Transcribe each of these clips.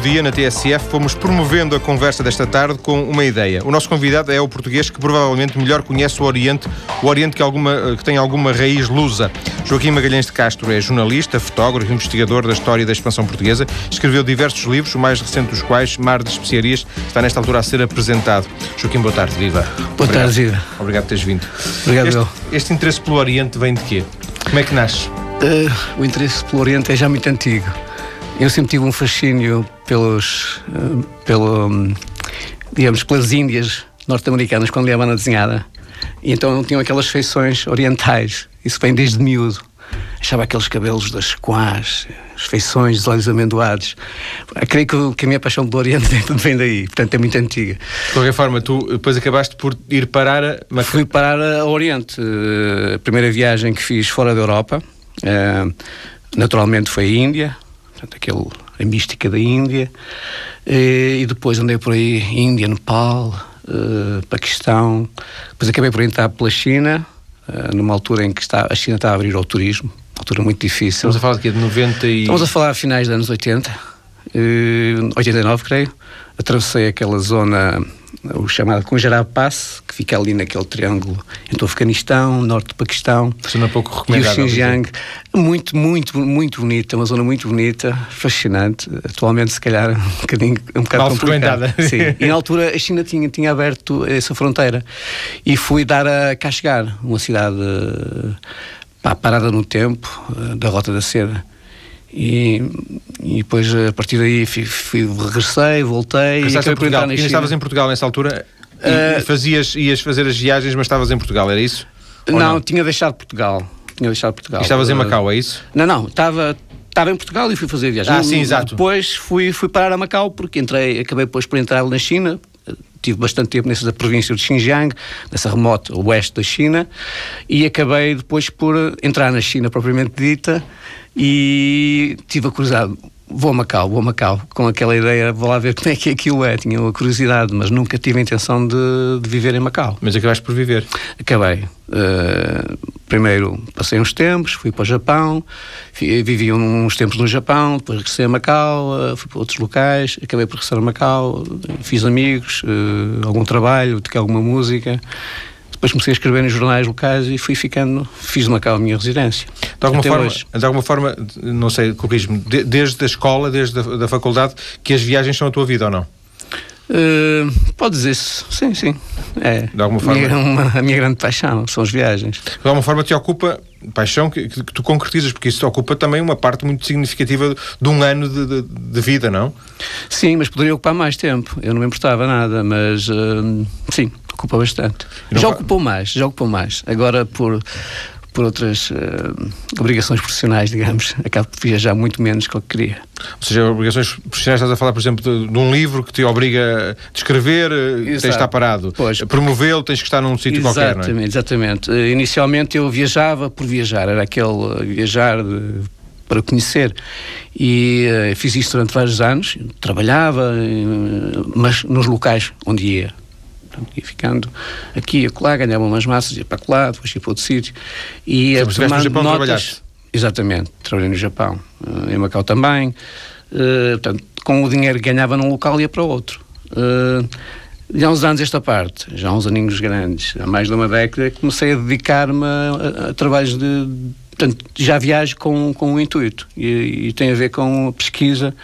dia, na TSF, fomos promovendo a conversa desta tarde com uma ideia. O nosso convidado é o português que provavelmente melhor conhece o Oriente, o Oriente que, alguma, que tem alguma raiz lusa. Joaquim Magalhães de Castro é jornalista, fotógrafo, investigador da história da expansão portuguesa. Escreveu diversos livros, o mais recente dos quais, Mar de Especiarias, está nesta altura a ser apresentado. Joaquim, boa tarde, viva. Boa Obrigado. tarde, viva. Obrigado por teres vindo. Obrigado, este, este interesse pelo Oriente vem de quê? Como é que nasce? Uh, o interesse pelo Oriente é já muito antigo. Eu sempre tive um fascínio pelos, uh, pelo, digamos, pelas Índias norte-americanas quando liavam na desenhada. E então tinham aquelas feições orientais. Isso vem desde miúdo. Achava aqueles cabelos das quás, as feições dos olhos amendoados. Eu creio que, que a minha paixão pelo Oriente vem daí, portanto é muito antiga. De qualquer forma, tu depois acabaste por ir parar a... Mas... Fui parar ao Oriente. A primeira viagem que fiz fora da Europa, uh, naturalmente foi a Índia, portanto, aquele, a mística da Índia, e, e depois andei por aí, Índia, Nepal, uh, Paquistão, depois acabei por entrar pela China, uh, numa altura em que está, a China está a abrir ao turismo, altura muito difícil. Estamos a falar de quê? De 90 e... Estamos a falar a finais dos anos 80, uh, 89 creio, atravessei aquela zona o chamado Conjará Pass, que fica ali naquele triângulo entre o Afeganistão, norte do Paquistão pouco e o Xinjiang. Muito, muito, muito bonita, uma zona muito bonita, fascinante. Atualmente, se calhar, um bocadinho um bocado Mal frequentada. Sim. E na altura a China tinha, tinha aberto essa fronteira. E fui dar a Kashgar, uma cidade pá, parada no tempo, eh, da Rota da Seda. E, e depois a partir daí fui, fui regressei, voltei e acabei Portugal. Ainda estavas em Portugal nessa altura e, uh, fazias, ias fazer as viagens, mas estavas em Portugal, era isso? Não, não, tinha deixado Portugal. Tinha deixado Portugal. E estavas em Macau, é isso? Não, não, estava estava em Portugal e fui fazer viagem. Ah, sim, exato. Depois fui, fui parar a Macau porque entrei, acabei depois por entrar na China. Tive bastante tempo nessa província de Xinjiang, nessa remota oeste da China, e acabei depois por entrar na China propriamente dita e tive a curiosidade, vou a Macau, vou a Macau, com aquela ideia, vou lá ver como é que aquilo é, tinha uma curiosidade, mas nunca tive a intenção de, de viver em Macau. Mas acabaste por viver? Acabei. Uh, primeiro passei uns tempos, fui para o Japão, vivi uns tempos no Japão, depois regressei a Macau, uh, fui para outros locais, acabei por regressar a Macau, fiz amigos, uh, algum trabalho, toquei alguma música depois comecei a escrever em jornais locais e fui ficando, fiz de Macau a minha residência. De alguma, forma, de alguma forma, não sei, corrijo-me, de, desde a escola, desde a da faculdade, que as viagens são a tua vida ou não? Uh, pode dizer-se, sim, sim. É. De alguma forma. Minha, uma, a minha grande paixão são as viagens. De alguma forma te ocupa paixão que, que, que, tu concretizas, porque isso ocupa também uma parte muito significativa de um ano de, de, de vida, não? Sim, mas poderia ocupar mais tempo. Eu não me importava nada, mas uh, sim, ocupa bastante. Já ocupou mais, já ocupou mais. Agora por por outras uh, obrigações profissionais, digamos, acabo de viajar muito menos do que queria. Ou seja, obrigações profissionais, estás a falar, por exemplo, de, de um livro que te obriga a escrever, eh, Exato. tens de estar parado. Promovê-lo, tens que estar num sítio qualquer, não é? Exatamente. Uh, inicialmente eu viajava por viajar, era aquele uh, viajar de, para conhecer. E fiz isso durante vários anos, trabalhava, mas nos locais onde ia Portanto, ia ficando aqui e acolá, ganhava umas massas, ia para lá, depois ia para outro sítio. E a tomar Japão notas. Exatamente, trabalhei no Japão, uh, em Macau também. Uh, portanto, com o dinheiro que ganhava num local ia para outro. Uh, já há uns anos esta parte, já há uns aninhos grandes, há mais de uma década, comecei a dedicar-me a, a, a, trabalhos de. Portanto, já viajo com, com um intuito e, e tem a ver com a pesquisa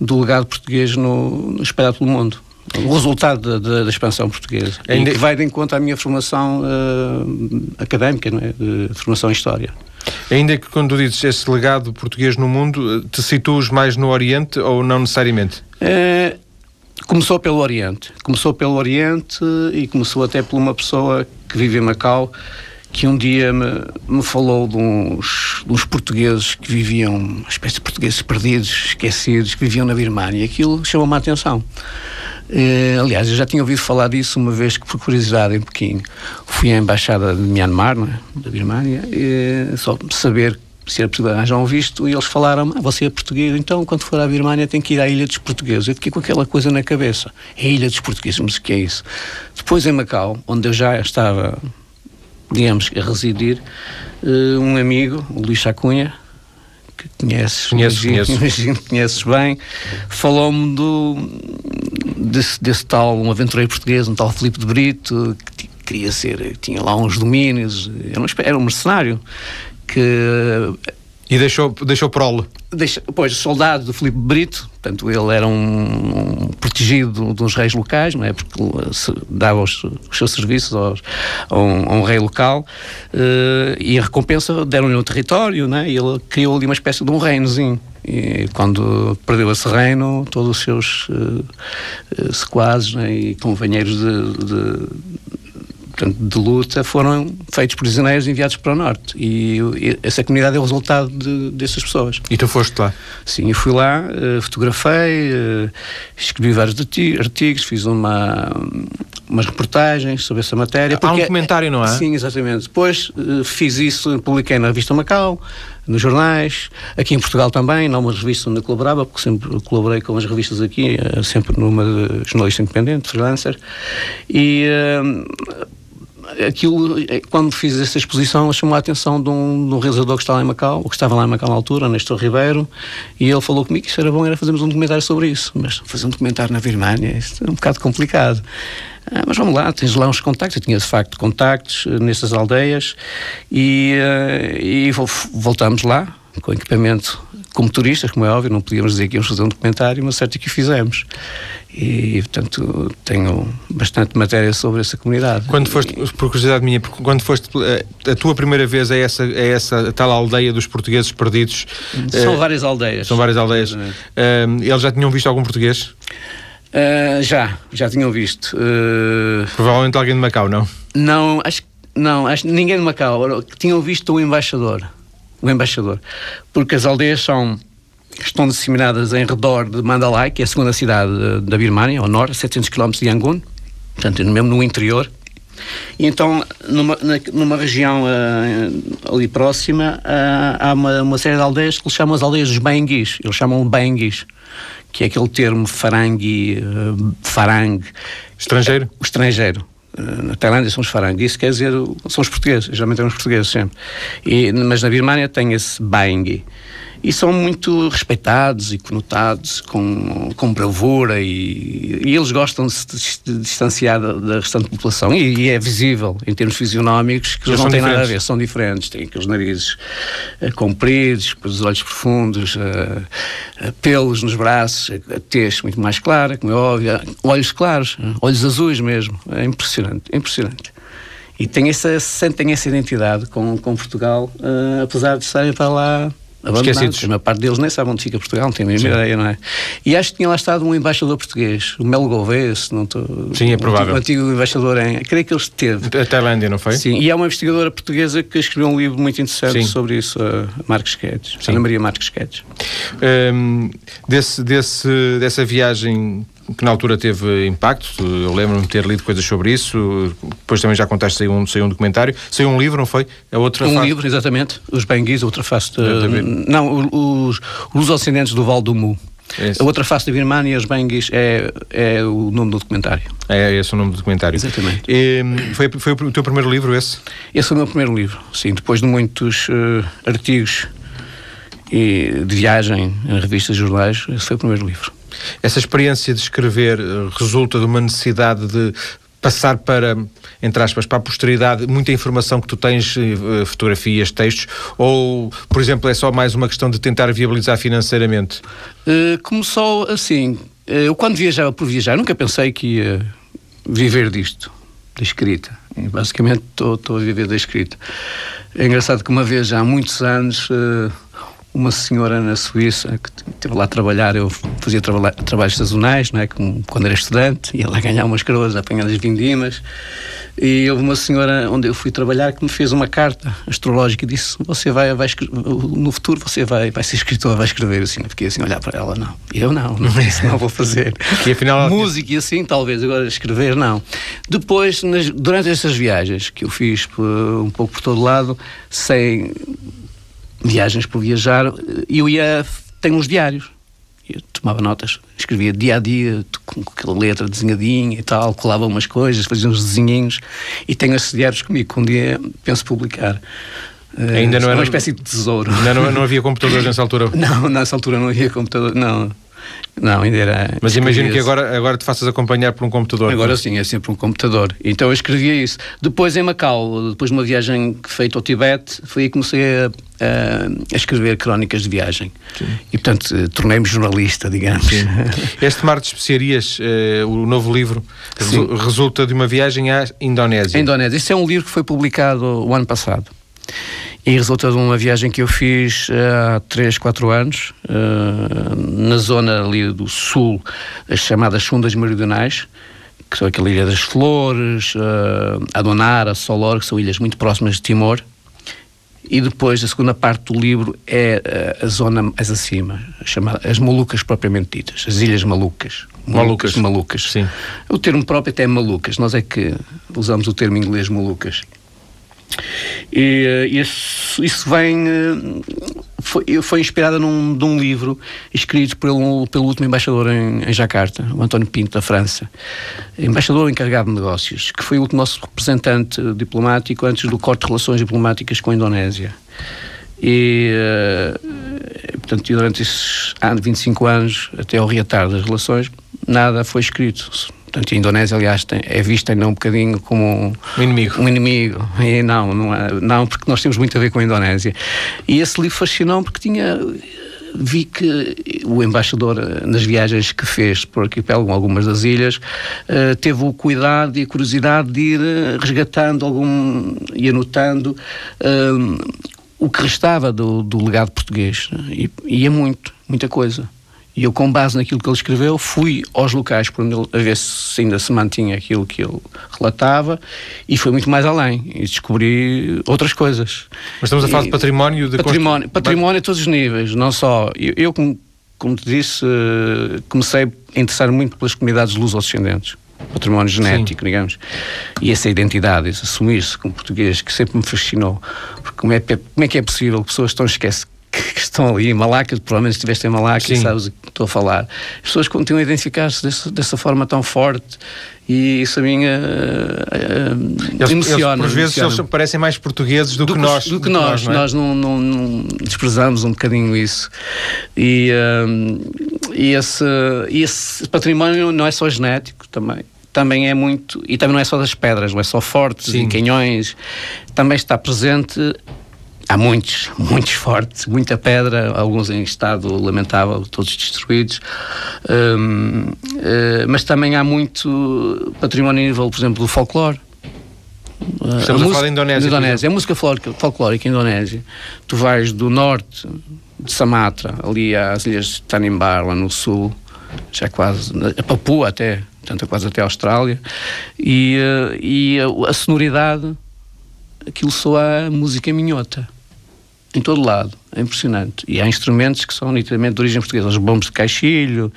do legado português no, no espalhado pelo mundo o resultado da, da, expansão portuguesa, Ainda... que vai de encontro à minha formação uh, académica, não é? de formação em História. Ainda que quando dizes esse legado português no mundo, te situas mais no Oriente ou não necessariamente? Uh, começou pelo Oriente. Começou pelo Oriente e começou até por uma pessoa que vive em Macau, que um dia me, me falou de uns, de uns, portugueses que viviam, uma espécie de portugueses perdidos, esquecidos, que viviam na Birmania. Aquilo chamou-me a atenção. Eh, aliás, eu já tinha ouvido falar disso uma vez que, por curiosidade, em Pequim, fui à Embaixada de Myanmar, é? da Birmania, e, só saber se era possível arranjar um visto, e eles falaram: ah, você é português, então quando for à Birmania tem que ir à Ilha dos Portugueses. Eu fiquei com aquela coisa na cabeça: é Ilha dos Portugueses, mas o que é isso? Depois em Macau, onde eu já estava, digamos, a residir, uh, um amigo, o Luís Chacunha, que conheces, conheço, imagino, conheço. imagino que conheces bem, falou-me do, desse, desse, tal, um aventureiro português, um tal Filipe de Brito, que queria ser, tinha lá uns domínios, era um, era um mercenário que e deixou, deixou prole. Deixa, pois, soldado do Filipe Brito, portanto, ele era um, um protegido dos reis locais, não é? Porque se, dava os, os, seus serviços aos, a, um, a, um, rei local uh, e a recompensa deram-lhe um território, não é? E ele criou ali uma espécie de um reinozinho. E quando perdeu esse reino, todos os seus uh, uh, sequazes né, e companheiros de, de portanto, de luta foram feitos prisioneiros e enviados para o norte. E, e essa comunidade é o resultado de, dessas pessoas. E tu foste lá? Sim, eu fui lá, uh, fotografei, uh, escrevi vários artigos, fiz uma, umas reportagens sobre essa matéria. Há um documentário, não é? Sim, exatamente. Depois uh, fiz isso, publiquei na revista Macau, nos jornais, aqui em Portugal também, não uma revista onde eu colaborava, porque sempre colaborei com as revistas aqui, sempre numa jornalista independente, freelancer. E aquilo, é, quando fiz essa exposição, chamou a atenção de um, de um realizador que estava em Macau, que estava lá em Macau na altura, Nestor Ribeiro, e ele falou comigo que isso era bom, era fazermos um documentário sobre isso. Mas fazer um documentário na Birmania, isso é um bocado complicado. Ah, mas vamos lá, tens lá uns contactos, eu tinha de facto contactos uh, nessas aldeias, e, uh, e voltamos lá, com equipamento como turistas, como é óbvio, não podíamos dizer que íamos fazer um documentário, mas certo é que o fizemos. E, portanto, tenho bastante matéria sobre essa comunidade. Quando foste, por curiosidade minha, quando foste eh, a tua primeira vez a essa, a essa tal aldeia dos portugueses perdidos? São uh, várias aldeias. São várias aldeias. Uh, eles já tinham visto algum português? Uh, já, já tinham visto. Provavelmente alguém de Macau, não? Não, acho não, acho ninguém de Macau. Tinham visto o embaixador. O embaixador. Porque as aldeias são estão disseminadas em redor de Mandalay, que é a segunda cidade da Birmânia, ao norte, 700 km de Yangon, portanto, mesmo no interior. E então, numa, numa região uh, ali próxima, uh, há uma, uma, série de aldeias que eles chamam as aldeias dos Baenguis. Eles chamam Baenguis, que é aquele termo farangue, uh, farang. Estrangeiro? o estrangeiro. Na Tailândia são os farangue, isso quer dizer, são os portugueses, geralmente são os portugueses sempre. E, mas na Birmânia tem esse Baengi e são muito respeitados e conotados com, com bravura e, e eles gostam de se distanciar da, da restante população. E, e, é visível em termos fisionómicos que eles não têm nada a ver, são diferentes, têm aqueles narizes uh, compridos, os olhos profundos, uh, uh, pelos nos braços, a, tez muito mais clara, como é óbvio, olhos claros, olhos azuis mesmo, é impressionante, é impressionante. E tem essa, sentem essa identidade com, com Portugal, apesar de estarem para lá abandonados. A maior parte deles nem sabe onde fica Portugal, não tem a mesma ideia, não é? E acho que tinha lá estado um embaixador português, o Melo Gouveia, se não estou... Sim, é provável. Um antigo, embaixador em... Creio que ele esteve. A Tailândia, não foi? Sim, e há uma investigadora portuguesa que escreveu um livro muito interessante Sim. sobre isso, a Marcos Guedes, Ana Maria Marques Guedes. Um, desse, desse, dessa viagem que na altura teve impacto. Eu lembro-me de ter lido coisas sobre isso. Depois também já contaste, saiu um, saiu um documentário. Saiu um livro, não foi? A outra um face... livro, exatamente. Os Benguis, a outra face. De... Não, os, os Ocidentes do Val do Mu. Esse. A outra face da Birmania, os Benguis, é, é o nome do documentário. É esse o nome do documentário. Exatamente. E, foi, foi o teu primeiro livro esse? Esse foi o meu primeiro livro, sim. Depois de muitos uh, artigos e de viagem em revistas e jornais, esse foi o primeiro livro. Essa experiência de escrever eh, resulta de uma necessidade de passar para, entre aspas, para a posteridade muita informação que tu tens, eh, fotografias, textos, ou, por exemplo, é só mais uma questão de tentar viabilizar financeiramente? Uh, começou assim. Eu, quando viajava por viajar, nunca pensei que ia viver disto, da escrita. Basicamente, estou a viver da escrita. É engraçado que uma vez, há muitos anos. Uh, uma senhora na Suíça que esteve lá a trabalhar, eu fazia trabalha, trabalhos sazonais, não é? Como, quando era estudante, ia lá ganhar umas coroas apanhando as vindimas. E houve uma senhora onde eu fui trabalhar que me fez uma carta astrológica e disse: Você vai, vai no futuro você vai, vai ser escritor, vai escrever. Assim, fiquei assim a olhar para ela: Não, eu não, não, isso não vou fazer. E afinal. Música e assim, talvez, agora escrever, não. Depois, nas, durante essas viagens que eu fiz um pouco por todo lado, sem viagens por viajar, eu ia. Tenho uns diários. Eu tomava notas, escrevia dia a dia, com aquela letra desenhadinha e tal, colava umas coisas, fazia uns desenhinhos e tenho esses diários comigo, que um dia penso publicar. Ainda não é era uma espécie de tesouro. Ainda não, não havia computadores nessa altura. Não, nessa altura não havia computador. Não. Não, ainda era. Mas imagino que agora, agora te faças acompanhar por um computador. Agora sim, é sempre um computador. Então eu escrevia isso. Depois em Macau, depois de uma viagem feita ao Tibete, foi aí que comecei a, a, a escrever crónicas de viagem. Sim. E portanto tornei-me jornalista, digamos. Sim. Este Mar de Especiarias, uh, o novo livro, sim. resulta de uma viagem à Indonésia. A Indonésia. Isso é um livro que foi publicado o ano passado e resulta de uma viagem que eu fiz uh, há 3, 4 anos, uh, na zona ali do sul, as chamadas Fundas Meridionais, que são aquela Ilha das Flores, uh, Adonara, Solor, que são ilhas muito próximas de Timor. E depois, a segunda parte do livro é a zona mais acima, chamada as Malucas propriamente ditas, as Ilhas Malucas. Malucas. Malucas. Sim. O termo próprio até é Malucas, nós é que usamos o termo inglês Malucas. E, eh, isso, isso vem. Eh, foi, foi inspirada num, num livro escrito pelo, pelo último embaixador em, em Jacarta, o António Pinto, da França. Embaixador encarregado de negócios, que foi o nosso representante diplomático antes do corte de relações diplomáticas com a Indonésia. E, uh, portanto, durante esses anos, 25 anos, até ao reatar das relações, nada foi escrito Portanto, a Indonésia, aliás, tem, é vista ainda um bocadinho como um, um inimigo. Um inimigo. E não, não, é, não, porque nós temos muito a ver com a Indonésia. E esse livro fascinou porque tinha vi que o embaixador, nas viagens que fez por arquipélago, algumas das ilhas, uh, teve o cuidado e a curiosidade de ir eh, resgatando algum e anotando uh, o que restava do, do legado português. E, e é muito, muita coisa. E eu, com base naquilo que ele escreveu, fui aos locais por onde ele, a ver se ainda se mantinha aquilo que ele relatava e fui muito mais além e descobri outras coisas. Mas estamos a falar de património de Património, património a todos os níveis, não só. Eu, eu como, como te disse, eh, comecei a interessar muito pelas comunidades luso-descendentes património genético, Sim. digamos, e essa identidade, esse assumir-se como português, que sempre me fascinou, porque como é, como é que é possível que pessoas tão esquecem que estão ali, Malaca, provavelmente estiveste em Malaca e sabes o que estou a falar. As pessoas continuam a identificar-se dessa, dessa, forma tão forte e isso a mim uh, uh, emociona. Eles, por vezes emociona. eles parecem mais portugueses do, do que, nós. Do que nós, nós, é? nós não, não, não, desprezamos um bocadinho isso. E, uh, e esse, esse património não é só genético também também é muito, e também não é só das pedras, não é só fortes Sim. e canhões, também está presente há muitos, muitos fortes, muita pedra, alguns em estado lamentável, todos destruídos. Um, uh, eh, mas também há muito património a nível, por exemplo, do folclore. Estamos a, a música, falar da Indonésia. Indonésia. A música folclórica indonésia. Tu vais do norte de Sumatra, ali às ilhas de Tanimbar, lá no sul, já quase, a Papua até, portanto, quase até a Austrália, e, uh, e a, a sonoridade, aquilo soa música minhota em todo lado, é impressionante. E há instrumentos que são nitidamente de origem portuguesa, os bombos de caixilho,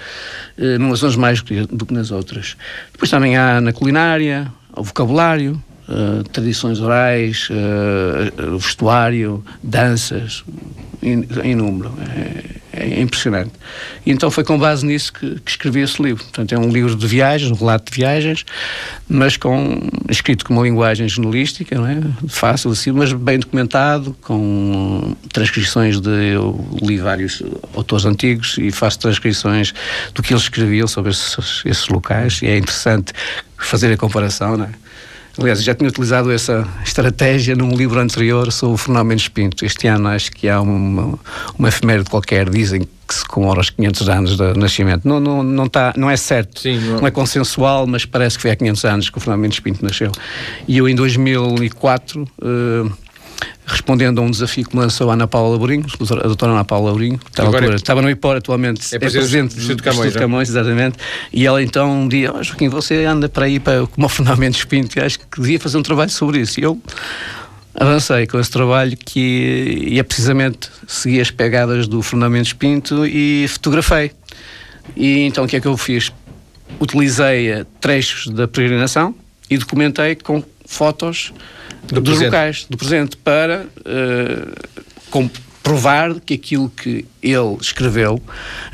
eh, numas zonas mais do que nas outras. Depois também há na culinária, o vocabulário, uh, tradições orais, uh, vestuário, danças, em, em número. É, é, impressionante. E então foi com base nisso que, que, escrevi esse livro. Portanto, é um livro de viagens, um relato de viagens, mas com, escrito com uma linguagem jornalística, não é? Fácil, assim, mas bem documentado, com transcrições de. Eu li vários autores antigos e faço transcrições do que eles escreviam sobre esses, esses locais, e é interessante fazer a comparação, não é? Aliás, já tinha utilizado essa estratégia num livro anterior sobre o Mendes Pinto. Este ano acho que há uma, uma efeméride qualquer, dizem que se comemora os 500 anos do nascimento. Não, não, não, tá, não é certo, Sim, não... não... é consensual, mas parece que foi há 500 anos que o Mendes Pinto nasceu. E eu, em 2004, uh, respondendo a um desafio que me lançou a Ana Paula Laborinho, a doutora Ana Paula Laborinho, que estava, altura, é... estava no IPOR atualmente, é, é presidente do Instituto Camões, é? Camões, exatamente, e ela então um dia, oh, Joaquim, você anda para aí para, como o Fernando Mendes Pinto, acho que devia fazer um trabalho sobre isso. E eu avancei com esse trabalho que ia precisamente seguir as pegadas do Fernando Mendes Pinto e fotografei. E então o que é que eu fiz? Utilizei eh, trechos da peregrinação e documentei com fotos do dos presente. locais, do presente, para uh, provar que aquilo que ele escreveu,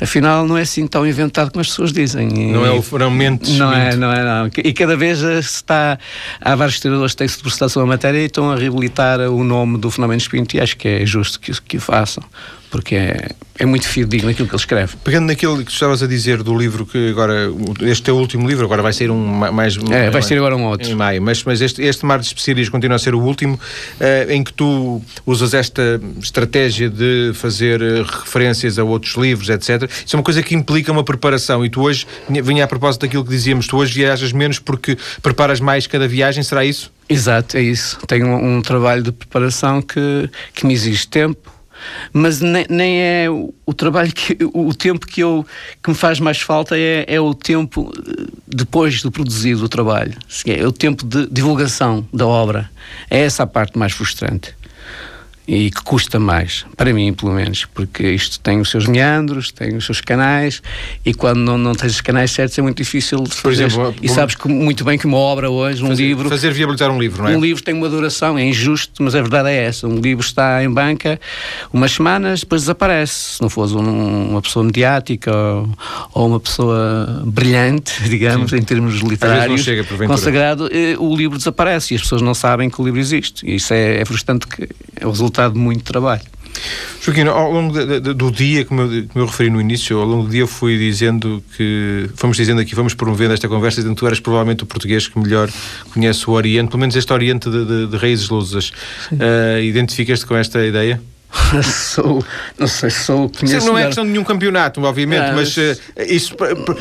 afinal, não é assim tão inventado como as pessoas dizem. Não é o fragmento. Não é, não é, não. E cada vez se está. Há vários historiadores que têm se debruçado sobre a matéria e estão a reabilitar o nome do fenómeno espírito e acho que é justo que, que o façam porque é, é muito fidedigno aquilo que ele escreve. Pegando naquilo que estavas a dizer do livro que agora, este é o último livro, agora vai ser um mais... É, vai ser agora um outro. Em maio, mas, mas este, este Mar de Especiarias continua a ser o último, uh, em que tu usas esta estratégia de fazer uh, referências a outros livros, etc. Isso é uma coisa que implica uma preparação e tu hoje, vinha a propósito daquilo que dizíamos, tu hoje viajas menos porque preparas mais cada viagem, será isso? Exato, é isso. Tenho um, um trabalho de preparação que, que me exige tempo, mas nem, nem é o, trabalho que o tempo que eu que me faz mais falta é, é o tempo eh, depois do produzido o trabalho é o tempo de divulgação da obra é essa a parte mais frustrante e que custa mais, para mim pelo menos, porque isto tem os seus meandros, tem os seus canais e quando não, não tens os canais certos é muito difícil de fazer. Por exemplo, e sabes que, muito bem que uma obra hoje, um fazer, livro. Fazer viabilizar um livro, não é? Um livro tem uma duração, é injusto, mas a verdade é essa. Um livro está em banca umas semanas, depois desaparece. Se não fosse um, uma pessoa mediática ou, ou, uma pessoa brilhante, digamos, Sim. em termos literários, chega, consagrado, eh, o livro desaparece e as pessoas não sabem que o livro existe. E isso é, é frustrante que é o resultado de muito trabalho. Joaquim, ao longo de, de, do dia, como eu, como eu, referi no início, ao longo do dia fui dizendo que, fomos dizendo aqui, fomos promovendo esta conversa, dizendo que tu eras provavelmente o português que melhor conhece o Oriente, pelo menos este Oriente de, de raízes lusas. Uh, Identificas-te com esta ideia? sou, não sei, sou conheço Não é questão de nenhum campeonato, obviamente, mas uh, isso,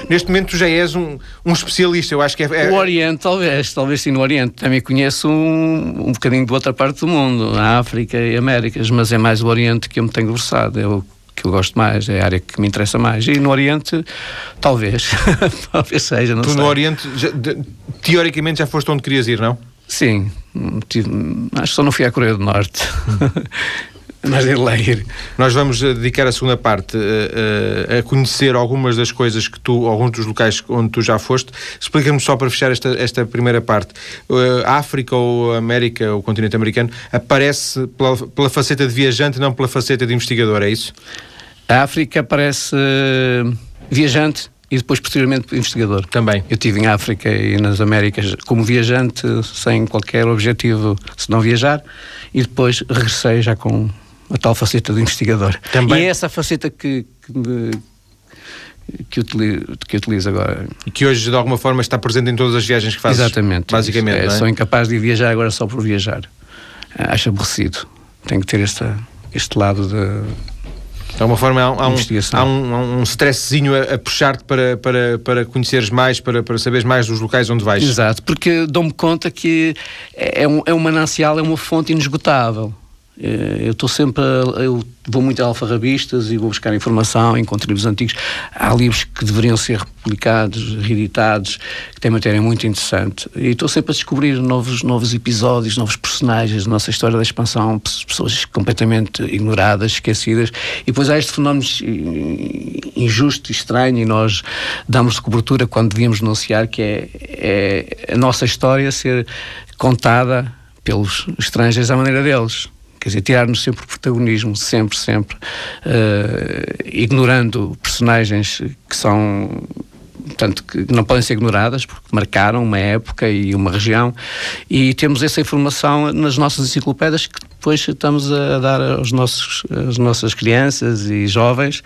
neste momento já és um, um especialista, eu acho que é, é... O Oriente, talvez, talvez sim, no Oriente. Também conheço um, um bocadinho de outra parte do mundo, a África e Américas, mas é mais o Oriente que eu me tenho versado, é o que eu gosto mais, é a área que me interessa mais. E no Oriente, talvez, talvez seja, não tu sei. no Oriente, já, de, teoricamente já foste onde querias ir, não? Sim, tive, acho que só não fui à Coreia do Norte. Mas de ler. Nós vamos eh, dedicar a segunda parte a, eh, eh, a conhecer algumas das coisas que tu, alguns dos locais onde tu já foste. Explica-me só para fechar esta, esta primeira parte. A África ou a América, o continente americano, aparece pela, pela faceta de viajante, não pela faceta de investigador, é isso? A África aparece uh, viajante e depois posteriormente investigador. Também. Eu estive em África e nas Américas como viajante, sem qualquer objetivo se não viajar, e depois regressei já com a tal faceta de investigador. Também. E é essa faceta que, que que utilizo, que utilizo agora. E que hoje, de alguma forma, está presente em todas as viagens que fazes? Exatamente. Basicamente, é, é? Sou incapaz de viajar agora só por viajar. Acho aborrecido. Tenho que ter esta, este lado de... De alguma forma, há, um, há um, há um stressezinho a, a puxar-te para, para, para conheceres mais, para, para saberes mais dos locais onde vais. Exato, porque dou-me conta que é um, é um manancial, é uma fonte inesgotável. Eh, eu estou sempre, eu vou muito a alfarrabistas e vou buscar informação, encontro livros antigos. Há livros que deveriam ser republicados, reeditados, que têm matéria muito interessante. E estou sempre a descobrir novos, novos episódios, novos personagens da nossa história da expansão, pessoas completamente ignoradas, esquecidas. E depois há este fenómeno injusto e estranho, e nós damos cobertura quando devíamos denunciar, que é, é a nossa história ser contada pelos estrangeiros à maneira deles quer dizer, tirar-nos sempre o protagonismo, sempre, sempre, uh, ignorando personagens que são portanto, que não podem ser ignoradas, porque marcaram uma época e uma região, e temos essa informação nas nossas enciclopédias que depois estamos a dar aos nossos, às nossas crianças e jovens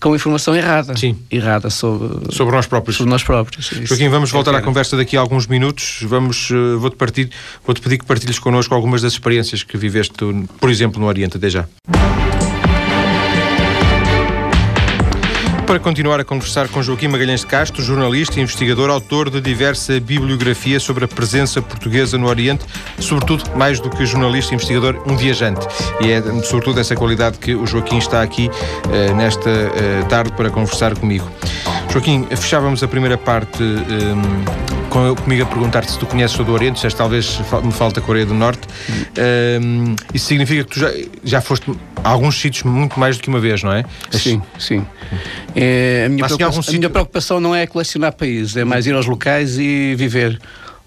com informação errada. Sim. Errada sobre, sobre nós próprios. Sobre nós próprios. Joaquim, vamos voltar à conversa daqui a alguns minutos. Vamos, uh, vou-te partir, vou-te pedir que partilhes connosco algumas das experiências que viveste, por exemplo, no Oriente. Até já. Para continuar a conversar com Joaquim Magalhães de Castro, jornalista e investigador, autor de diversa bibliografia sobre a presença portuguesa no Oriente, sobretudo, mais do que jornalista e investigador, um viajante. E é sobretudo essa qualidade que o Joaquim está aqui uh, nesta uh, tarde para conversar comigo. Joaquim, fechávamos a primeira parte um, com, comigo a perguntar-te se tu conheces o Oriente, disseste talvez me falta a Coreia do Norte. Um, isso significa que tu já, já foste alguns sítios muito mais do que uma vez, não é? Sim, sim. É, a, minha preocupação, a minha preocupação não é colecionar países, é mais ir aos locais e viver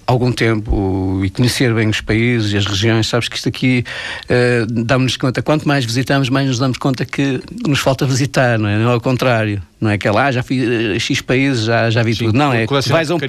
algum tempo e conhecer bem os países e as regiões, sabes que isto aqui uh, damos-nos conta, quanto mais visitamos, mais nos damos conta que nos falta visitar, não é? Não é ao contrário. Não é aquela, ah, já fui a X países, já, já vi Sim, tudo. Não, é vais a, um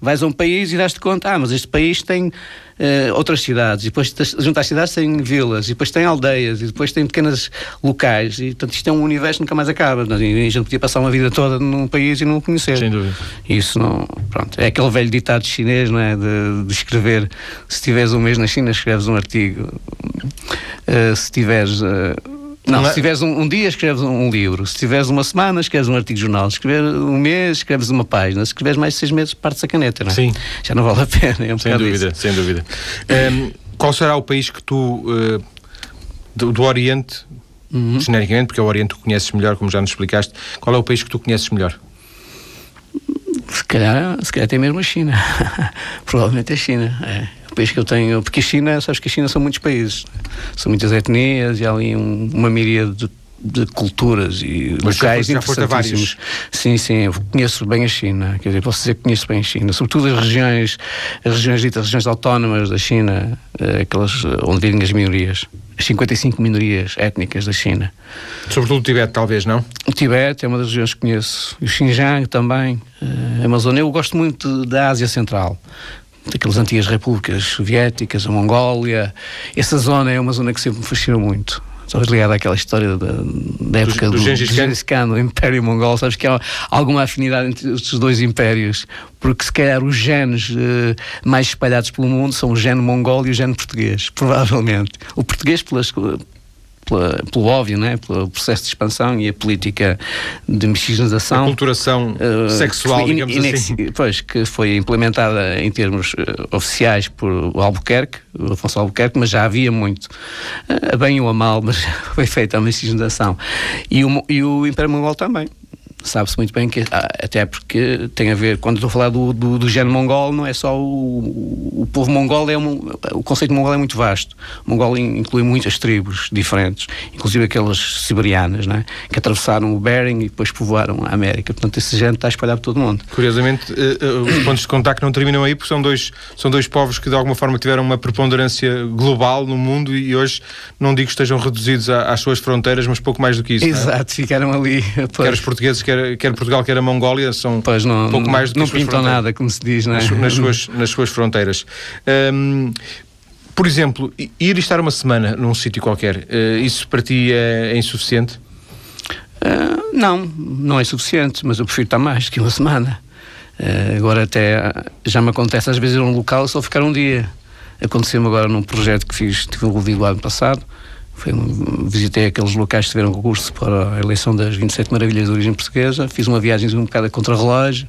vais a um país e dás-te conta, ah, mas este país tem uh, outras cidades, e depois junto às cidades tem vilas, e depois tem aldeias, e depois tem pequenas locais, e portanto isto é um universo que nunca mais acaba. A gente podia passar uma vida toda num país e não o conhecer. Sem dúvida. Isso não, pronto, é aquele velho ditado chinês, não é? De, de escrever, se tiveres um mês na China, escreves um artigo. Uh, se tiveres. Uh, não, não é... se tiveres um, um, dia, escreves um, livro. Se tiveres uma semana, escreves um artigo de jornal. Se escrever um mês, escreves uma página. Se escreves mais de seis meses, partes a caneta, não é? Sim. Já não vale a pena. É um sem dúvida, isso. sem dúvida. Um, qual será o país que tu, uh, do, do, Oriente, uhum. genericamente, porque é o Oriente que conheces melhor, como já nos explicaste, qual é o país que tu conheces melhor? Se calhar, se calhar tem mesmo a China. Provavelmente a China. É o país que eu tenho. Porque a China, sabes que a China são muitos países. São muitas etnias e há ali um, uma miríade de de culturas e Mas locais já interessantíssimos. Sim, sim, eu conheço bem a China, quer dizer, posso dizer que conheço bem a China, sobretudo as regiões, as regiões ditas regiões autónomas da China, eh, aquelas eh, onde vivem as minorias, as 55 minorias étnicas da China. Sobretudo o Tibete, talvez, não? O Tibete é uma das regiões que conheço, o Xinjiang também, eh, a Amazônia. Eu gosto muito da Ásia Central daquelas antigas repúblicas soviéticas, a Mongólia. Essa zona é uma zona que sempre me fascinou muito. Sabes, ligada àquela história da, da época do, do, do Gengis Khan, do Império Mongol, sabes que há alguma afinidade entre estes dois impérios, porque se calhar os genes uh, mais espalhados pelo mundo são o gene mongol e o gene português, provavelmente. O português pelas, pela, pelo óbvio, né? pelo processo de expansão e a política de miscigenação. A culturação uh, sexual, digamos assim. Pois, que foi implementada em termos uh, oficiais por Albuquerque, o Afonso Albuquerque, mas já havia muito, uh, bem ou a mal, mas foi feita a miscigenação. E o, e o Império Mongol também sabe-se muito bem que, ah, até porque tem a ver, quando estou a falar do, do, do gene mongol, não é só o, o povo mongol, é um, o conceito mongol é muito vasto. O mongol inclui muitas tribos diferentes, inclusive aquelas siberianas, né, que atravessaram o Bering e depois povoaram a América. Portanto, esse gene está espalhado por todo o mundo. Curiosamente, uh, uh, os pontos de contacto não terminam aí, porque são dois, são dois povos que de alguma forma tiveram uma preponderância global no mundo e hoje, não digo que estejam reduzidos às suas fronteiras, mas pouco mais do que isso. É? Exato, é? ficaram ali. Quer os portugueses, quer quer, Portugal, quer a Mongólia, são pois não, um pouco mais do que Não pintam nada, como se diz, não é? nas, nas, suas, nas suas fronteiras. Um, por exemplo, ir estar uma semana num sítio qualquer, uh, isso para ti é, é insuficiente? Uh, não, não é suficiente, mas eu prefiro estar mais que uma semana. Uh, agora até já me acontece às vezes ir a um local só ficar um dia. Aconteceu-me agora num projeto que fiz, tive envolvido ano passado, foi, visitei aqueles locais que tiveram concurso para a eleição das 27 Maravilhas de origem portuguesa, fiz uma viagem um bocado a contrarrelógio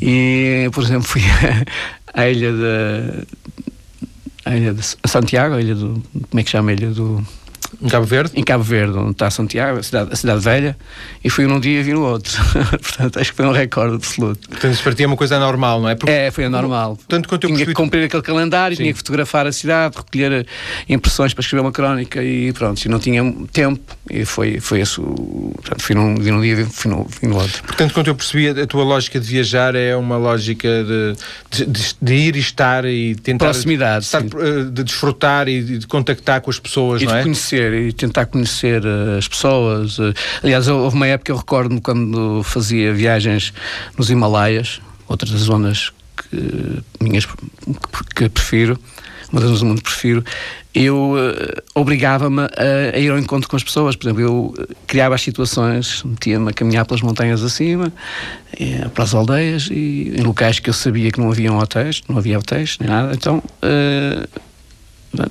e, por exemplo, fui à ilha de, à ilha de Santiago, a ilha do. Como é que chama a ilha do. Em Cabo Verde? Em Cabo Verde, onde está Santiago, a cidade, a cidade velha, e fui num dia e vi no outro. Portanto, acho que foi um recorde absoluto. Portanto, isso para ti é uma coisa anormal, não é? Porque, é, foi anormal. Tanto quanto eu tinha que cumprir aquele calendário, Sim. tinha que fotografar a cidade, recolher eh, impressões para escrever uma crónica e pronto, e não tinha tempo, e foi, foi esse o. Portanto, fui num, vi num dia e fui no, fui no outro. Portanto, quanto eu percebi, a tua lógica de viajar é uma lógica de, de, de ir e estar e tentar. Proximidade. Estar, eh, de desfrutar e de contactar com as pessoas, e não é? De conhecer e tentar conhecer uh, as pessoas. Uh, aliás, houve uma época, eu recordo-me quando fazia viagens nos Himalaias, outras zonas que, minhas que prefiro, uma das zonas do mundo prefiro, eu uh, obrigava-me a, a, ir ao encontro com as pessoas. Por exemplo, eu criava as situações, metia-me a caminhar pelas montanhas acima, para as aldeias, e em locais que eu sabia que não haviam hotéis, não havia hotéis, nem nada. Então. Uh,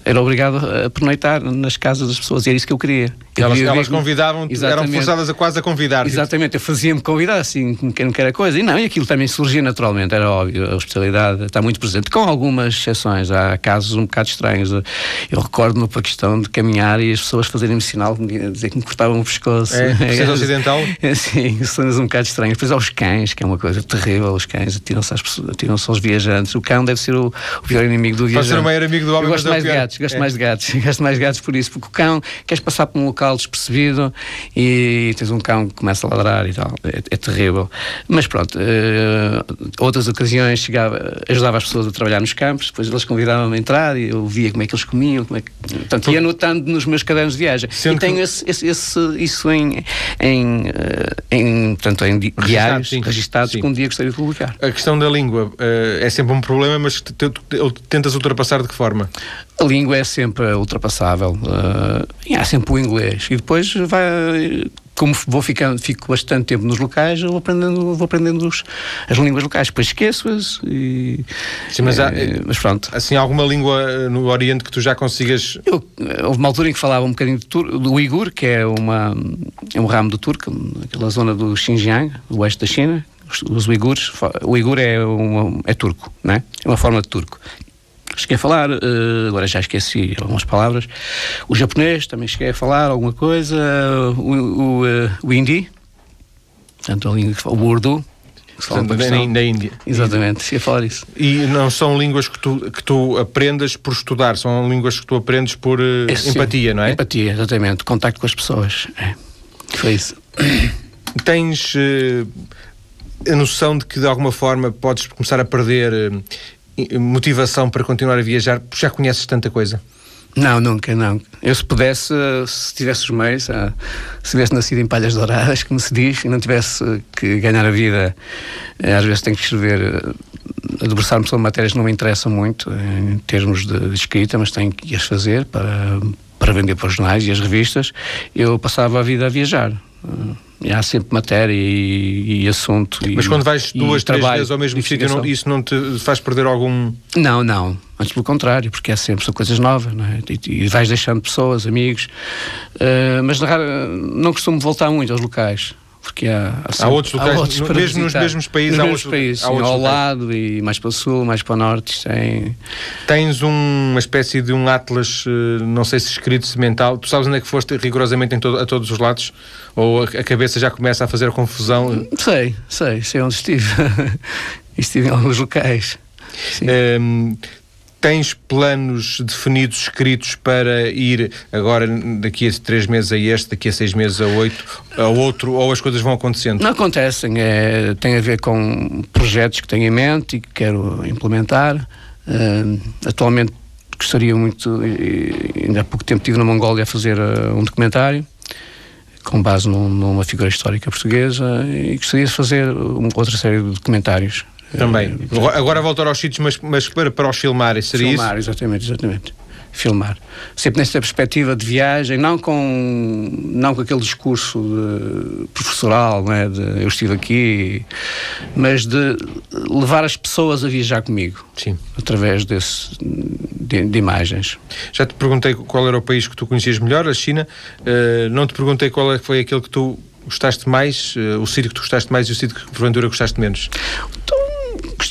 era obrigado a pernoitar nas casas das pessoas, e era isso que eu queria. Elas, elas convidavam, eram forçadas a quase a convidar. Exatamente, eu fazia-me convidar, assim, quem não quer a coisa. E não, e aquilo também surgia naturalmente, era óbvio, a hospitalidade está muito presente, com algumas exceções, há casos um bocado estranhos. Eu recordo-me para a questão de caminhar e as pessoas fazerem-me sinal, dizer que me cortavam o pescoço. É, é, ocidental? Sim, cenas um bocado estranhas. Depois há os cães, que é uma coisa terrível, os cães atiram-se atiram aos viajantes. O cão deve ser o, o pior inimigo do viajante. Pode ser o maior amigo do homem, eu gosto mais de gatos, gosto é. mais de gatos, gosto mais de gatos por isso, porque o cão, queres passar por um local total despercebido e tens um cão que começa a ladrar e tal. É, é terrível. Mas pronto, uh, outras ocasiões chegava, ajudava as pessoas a trabalhar nos campos, depois eles convidavam-me a entrar e eu via como é que eles comiam, como é que. Portanto, ia anotando nos meus cadernos de viagem. Sendo e tenho que... esse, esse, esse, isso em, em, eh, em, portanto, em di diários sim. registados sim. que um dia gostaria de publicar. A questão da língua uh, é sempre um problema, mas tentas ultrapassar de que forma? A língua é sempre ultrapassável. Uh, há sempre o inglês. E depois vai como vou ficando, fico bastante tempo nos locais, eu vou aprendendo, vou aprendendo os, as línguas locais, depois esqueço-as e. Sim, mas, há, é, mas pronto. Assim, alguma língua no Oriente que tu já consigas. Eu, houve uma altura em que falava um bocadinho do, do Uigur, que é, uma, é um ramo do turco, aquela zona do Xinjiang, do oeste da China. Os, os uigures, o uigur é, uma, é turco, né? é uma forma de turco. Cheguei a falar, uh, agora já esqueci algumas palavras. O japonês também cheguei a falar alguma coisa. O, o, uh, o hindi, portanto, a língua, o urdu. Portanto, na Índia. Exatamente, cheguei a falar isso. E não são línguas que tu, que tu aprendas por estudar, são línguas que tu aprendes por uh, é, empatia, não é? Empatia, exatamente. Contacto com as pessoas. É. Foi isso. Tens a noção de que de alguma forma podes começar a perder motivação para continuar a viajar porque já conheces tanta coisa? Não, nunca, não. Eu se pudesse, se tivesse os meios, ah, se tivesse nascido em palhas douradas, como se diz, e não tivesse que ganhar a vida, eh, às vezes tenho que escrever, eh, debruçar-me sobre matérias que não me interessam muito, em termos de, escrita, mas tenho que as fazer para, para vender para os jornais e as revistas, eu passava a vida a viajar. E há sempre matéria e, e assunto. Mas quando vais duas, três vezes ao mesmo sítio, isso não te faz perder algum. Não, não. Antes pelo contrário, porque é sempre são coisas novas, não é? E, e vais deixando pessoas, amigos. Uh, mas não costumo voltar muito aos locais porque há, há, há outros locais, há outros mesmo nos mesmos países, nos há outros, países, há sim, ao lado e mais para o sul, mais para o norte. Tem... Tens um, uma espécie de um atlas, eh, não sei se escrito, se mental. Tu sabes onde é que foste rigorosamente todo, a todos os lados? Ou a, a, cabeça já começa a fazer a confusão? Sei, sei, sei onde estive. estive em alguns locais. Sim. Um, Tens planos definidos, escritos para ir agora, daqui a três meses a este, daqui a seis meses a oito, a outro, ou as coisas vão acontecendo? Não acontecem. É, tem a ver com projetos que tenho em mente e que quero implementar. Uh, atualmente gostaria muito, ainda há pouco tempo estive na Mongólia a fazer uh, um documentário com base num, numa figura histórica portuguesa e gostaria de fazer outra série de documentários também. Agora voltar aos sítios, mas, mas para, para os filmar, seria filmar, isso? exatamente, exatamente. Filmar. Sempre nessa perspectiva de viagem, não com, não com aquele discurso professoral, né, de eu estive aqui, mas de levar as pessoas a viajar comigo. Sim. Através desse, de, de, imagens. Já te perguntei qual era o país que tu conhecias melhor, a China. Uh, não te perguntei qual é foi aquele que tu gostaste mais, uh, o sítio que tu gostaste mais e o sítio que porventura gostaste menos. Então,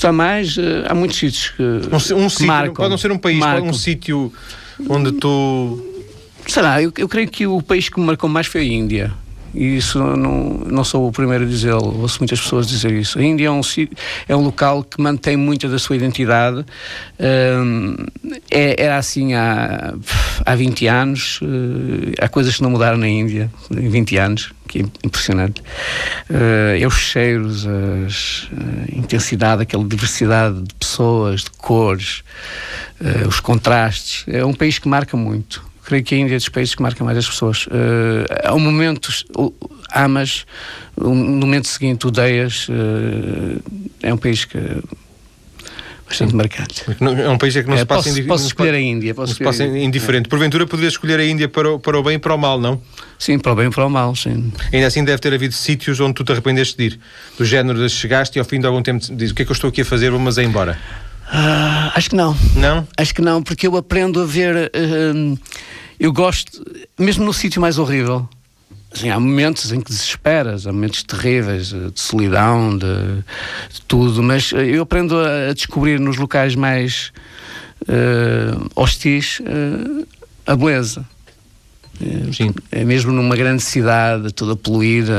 gostar mais, eh, há muitos sítios que, um, um que sítio, marcam. Pode não ser um país, marcam. pode um sítio onde tu... Será? Eu, eu creio que o país que me marcou mais foi a Índia. E isso não, não sou o primeiro a dizê-lo, ouço muitas pessoas dizer isso. A Índia é um, é um local que mantém muita da sua identidade. É, era assim há, há 20 anos. Uh, há coisas que não mudaram na Índia em 20 anos, que é impressionante. Uh, é os cheiros, a intensidade, aquela diversidade de pessoas, de cores, uh, os contrastes. É um país que marca muito creio que a Índia é dos países que marca mais as pessoas. Uh, há um momento, amas, no momento seguinte odeias. Uh, é um país que bastante marcante. É um país que não é, se passa posso, posso escolher a Índia. Posso se passa indiferente. Porventura poderias escolher a Índia para o, para o bem e para o mal, não? Sim, para o bem e para o mal, sim. Ainda assim deve ter havido sítios onde tu te arrependeste de ir. Do género de chegaste e ao fim de algum tempo dizes o que é que eu estou aqui a fazer, vamos a embora. Uh, acho que não. Não? Acho que não, porque eu aprendo a ver. Uh, eu gosto, mesmo no sítio mais horrível. Assim, há momentos em que desesperas, há momentos terríveis, eh, de solidão, de, de tudo, mas eu aprendo a, a descobrir nos locais mais uh, hostis a beleza. Sim. É mesmo numa grande cidade, toda poluída,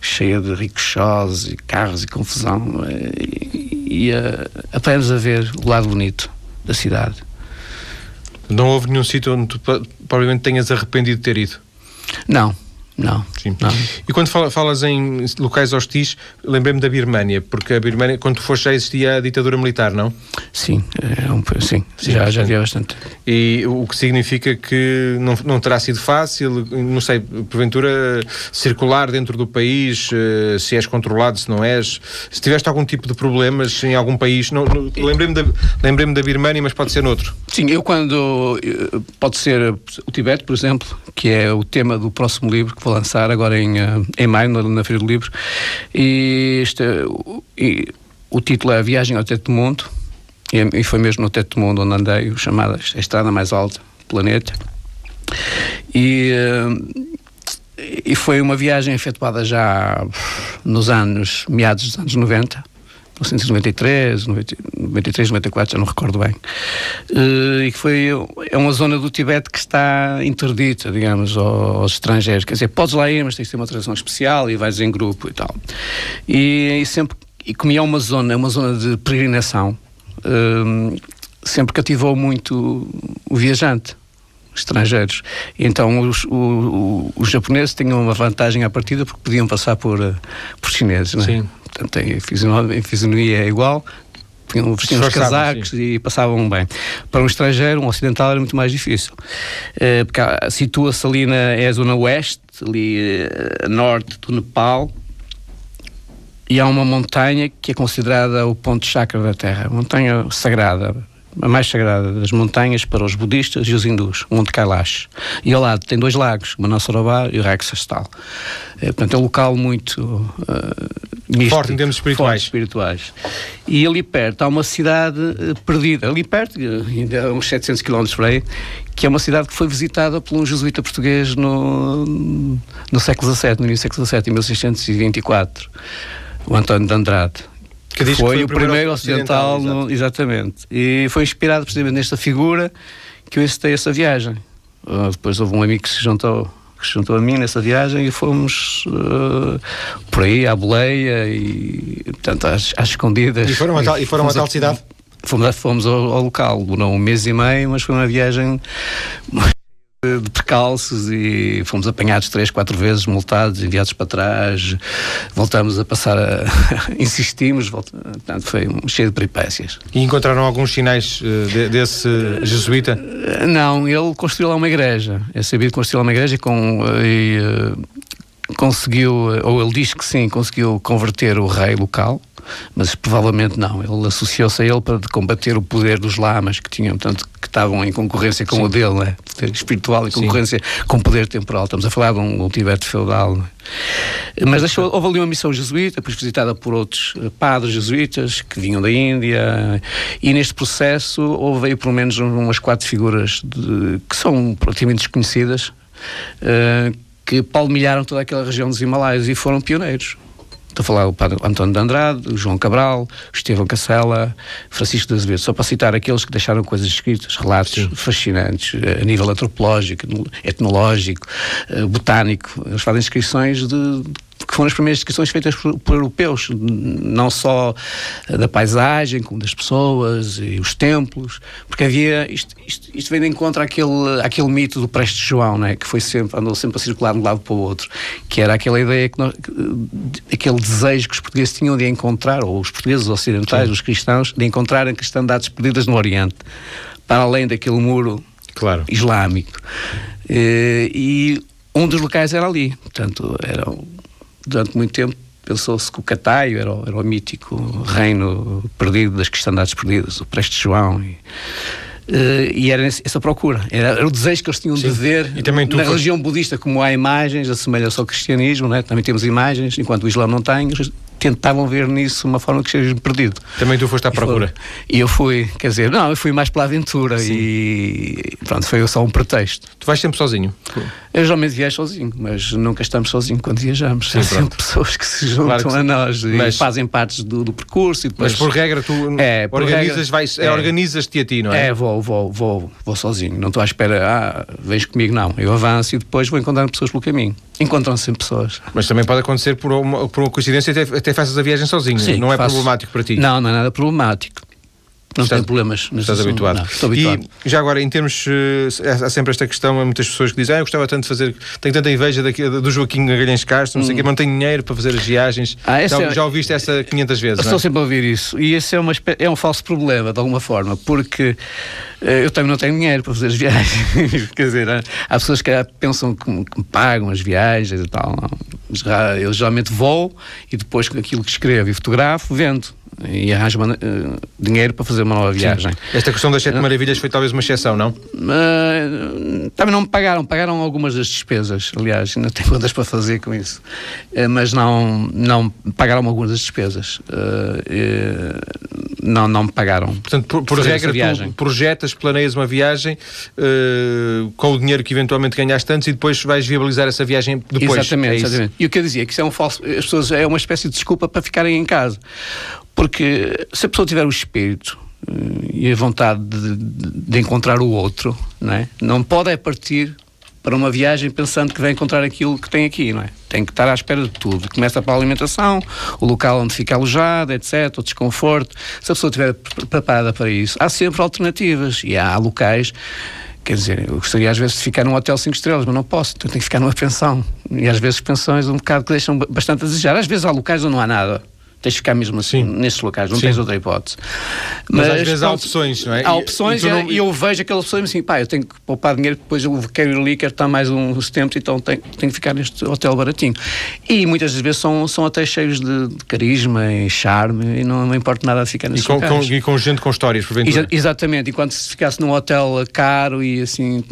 cheia de ricochós e carros e confusão, e, e aprendes a ver o lado bonito da cidade. Não houve nenhum sítio onde tu provavelmente tenhas arrependido de ter ido? Não, não. Sim. não. E quando falas em locais hostis, lembrei-me da Birmânia, porque a Birmânia, quando tu foste já existia a ditadura militar, não? Sim, é um, sim, sim, já, já havia bastante. E o que significa que não, não terá sido fácil, não sei, porventura, circular dentro do país, eh, se és controlado, se não és, se tiveste algum tipo de problemas em algum país, não, não lembrei-me da, lembrei da Birmânia, mas pode ser noutro. Sim, eu quando, eh, pode ser o Tibete, por exemplo, que é o tema do próximo livro que vou lançar agora em, eh, em maio, na, na Feira do Livro. E, este, e o título é A Viagem ao Teto do Mundo. E, e foi mesmo no Teto do Mundo onde andei, o chamado a estrada mais alta do planeta. E, eh, e foi uma viagem efetuada já nos anos, meados dos anos 90 1993, 93, 94, já não recordo bem. Uh, e que foi, é uma zona do Tibete que está interdita, digamos, aos, estrangeiros. Quer dizer, podes lá ir, mas tens que ter uma atração especial e vais em grupo e tal. E, e sempre, e como é uma zona, é uma zona de peregrinação, uh, sempre cativou muito o viajante estrangeiros. Então os, o, os japoneses tinham uma vantagem à partida porque podiam passar por, eh, por chineses, não é? Sim. Portanto, a fisionomia, a fisionomia é igual, vestiam os casacos sim. e passavam bem. Para um estrangeiro, um ocidental, era muito mais difícil. Uh, porque situa-se ali na é a zona oeste, ali uh, norte do Nepal, e há uma montanha que é considerada o ponto chakra da Terra, montanha sagrada, a mais sagrada das montanhas para os budistas e os hindus, o Monte Kailash. E ao lado tem dois lagos, o Manassarovar e o Raksastal. É, portanto, é um local muito uh, místico, forte em termos espirituais. espirituais. E ali perto há uma cidade uh, perdida, ali perto, ainda a uns 700 km por aí, que é uma cidade que foi visitada por um jesuíta português no, no século XVII, no início do século XVII, em 1624, o António de Andrade que foi, foi, o primeiro, ocidental, ocidental no, exatamente. E foi inspirado precisamente nesta figura que eu excitei essa viagem. Uh, depois houve um amigo que se juntou que se juntou a mim nessa viagem e fomos uh, por aí à boleia e portanto às, às escondidas e foram a tal, e foram a tal cidade? Fomos, fomos ao, ao, local, durou um mês e meio, mas foi uma viagem de percalços e fomos apanhados três, quatro vezes, multados, enviados para trás, voltamos a passar a... insistimos, volta... portanto foi cheio de peripécias. E encontraram alguns sinais uh, de, desse jesuíta? Uh, não, ele construiu lá uma igreja, é sabido construir lá uma igreja com... Uh, e, conseguiu, ou ele diz que sim, conseguiu converter o rei local, mas provavelmente não. Ele associou-se a ele para combater o poder dos lamas que tinham, portanto, que estavam em concorrência com Sim. o dele, né? poder espiritual e concorrência Sim. com poder temporal. Estamos a falar de um, um Tibete feudal. É? Mas deixou, houve ali uma missão jesuíta, depois visitada por outros eh, padres jesuítas que vinham da Índia, e neste processo houve aí pelo menos umas quatro figuras de, que são praticamente desconhecidas. Uh, que palmilharam toda aquela região dos Himalaias e foram pioneiros. Estou a falar o padre António de Andrade, o João Cabral, Estevão Cacela, Francisco de Azevedo, só para citar aqueles que deixaram coisas escritas, relatos Sim. fascinantes eh, a nível antropológico, etnológico, eh, botânico. Eles fazem descrições de que foram as primeiras descrições feitas por, por, europeus, não só da paisagem, como das pessoas e os templos, porque havia, isto, isto, isto vem de encontro àquele, àquele mito do Preste João, né, que foi sempre, andou sempre a circular de um lado para o outro, que era aquela ideia, que nós, aquele desejo que os portugueses tinham de encontrar, ou os portugueses ocidentais, Sim. os cristãos, de encontrarem cristandades perdidas no Oriente, para além daquele muro claro. islâmico. E, e um dos locais era ali, portanto, era durante muito tempo pensou-se que o Cataio era o, era o mítico reino perdido das cristandades perdidas, o Preste João. E, Uh, e era essa procura, era, o desejo que eles tinham Sim. de ver na foi... religião budista, como há imagens, assemelha-se ao cristianismo, né? também temos imagens, enquanto o Islã não tem, tentavam ver nisso uma forma de cristianismo perdido. Também tu foste à procura? E eu fui, quer dizer, não, eu fui mais pela aventura Sim. e pronto, foi só um pretexto. Tu vais sempre sozinho? Eu geralmente viajo sozinho, mas nunca estamos sozinhos quando viajamos. Sim, Há sempre pessoas que se juntam claro que a nós mas, e fazem partes do, do, percurso. E depois, mas por regra tu é, por organizas, regra, é, organizas-te a ti, não é? É, vou, vou, vou, vou sozinho. Não estou à espera, ah, vens comigo, não. Eu avanço e depois vou encontrando pessoas pelo caminho. Encontram-se sempre pessoas. Mas também pode acontecer por uma, por uma coincidência até, até faças a viagem sozinho. Sim, não é faço. problemático para ti? Não, não é nada problemático. Não estás, tem problemas. Estás habituado. Não, estou habituado. E já agora, em termos. Uh, há sempre esta questão, há muitas pessoas que dizem, ah, eu gostava tanto de fazer. Tenho tanta inveja daqui, do Joaquim Galhães Castro, não sei o hum. que, mas não tenho dinheiro para fazer as viagens. Ah, já, é... já ouviste essa 500 vezes? Estou é? sempre a ouvir isso. E esse é, uma, é um falso problema, de alguma forma, porque uh, eu também não tenho dinheiro para fazer as viagens. Quer dizer, há, pessoas que pensam que, que me pagam as viagens e tal. Não. Eu geralmente vou e depois aquilo que escrevo e fotografo, vendo e arranjo uh, dinheiro para fazer uma nova viagem. Sim. Esta questão das sete maravilhas foi talvez uma exceção, não? Uh, também não me pagaram, pagaram algumas das despesas, aliás, ainda tenho contas para fazer com isso, uh, mas não, não pagaram algumas das despesas. não, não me pagaram. Portanto, por, por regra, tu projetas, planeias uma viagem com o dinheiro que eventualmente ganhaste antes e depois vais viabilizar essa viagem depois. Exatamente, é exatamente. E o que eu dizia, que isso é um falso. As pessoas é uma espécie de desculpa para ficarem em casa. Porque se a pessoa tiver o espírito uh, e a vontade de, de, de, encontrar o outro, não, é? não pode é partir para uma viagem pensando que vai encontrar aquilo que tem aqui, não é? Tem que estar à espera de tudo. Começa pela alimentação, o local onde fica alojado, etc., o desconforto. Se a pessoa estiver preparada para isso, há sempre alternativas e há locais Quer dizer, eu gostaria às vezes de ficar num hotel 5 estrelas, mas não posso, então tenho que ficar numa pensão. E às vezes pensões um bocado que deixam bastante a desejar. Às vezes há locais onde não há nada tens de ficar mesmo assim, Sim. nesses locais, não Sim. tens outra hipótese. Mas, mas às vezes há opções, não é? Há opções e, e, não... e, eu vejo aquelas opções assim, pá, eu tenho que poupar dinheiro, depois eu quero ir ali, quero estar mais uns tempos, então tenho, tenho que ficar neste hotel baratinho. E muitas das vezes são, são até cheios de, de carisma e charme e não, não importa nada ficar nesses e com, locais. Com, e com gente com histórias, porventura. Exa exatamente, enquanto se ficasse num hotel caro e assim,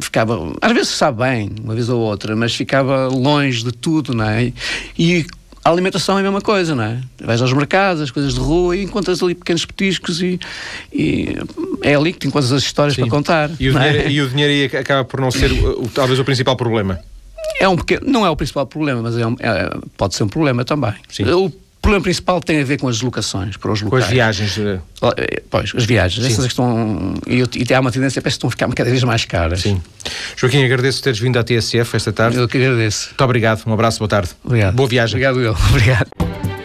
ficava, às vezes sabe bem, uma vez ou outra, mas ficava longe de tudo, não é? E a alimentação é a mesma coisa, não é? Vais aos mercados, as coisas de rua e encontras ali pequenos petiscos e, e é ali que te encontras as histórias Sim. para contar. E o, dinheiro, é? e o dinheiro aí acaba por não ser o, talvez o principal problema. É um pequeno, não é o principal problema, mas é, um, é pode ser um problema também. Sim. O problema principal tem a ver com as deslocações para os locais. Com as viagens. Eh. Pois, as viagens. Sim. Essas estão. E, e há uma tendência para que estão a ficar cada vez mais caras. Sim. Joaquim, agradeço teres vindo à TSF esta tarde. Eu que agradeço. Muito obrigado. Um abraço, boa tarde. Obrigado. Boa viagem. Obrigado, eu. Obrigado.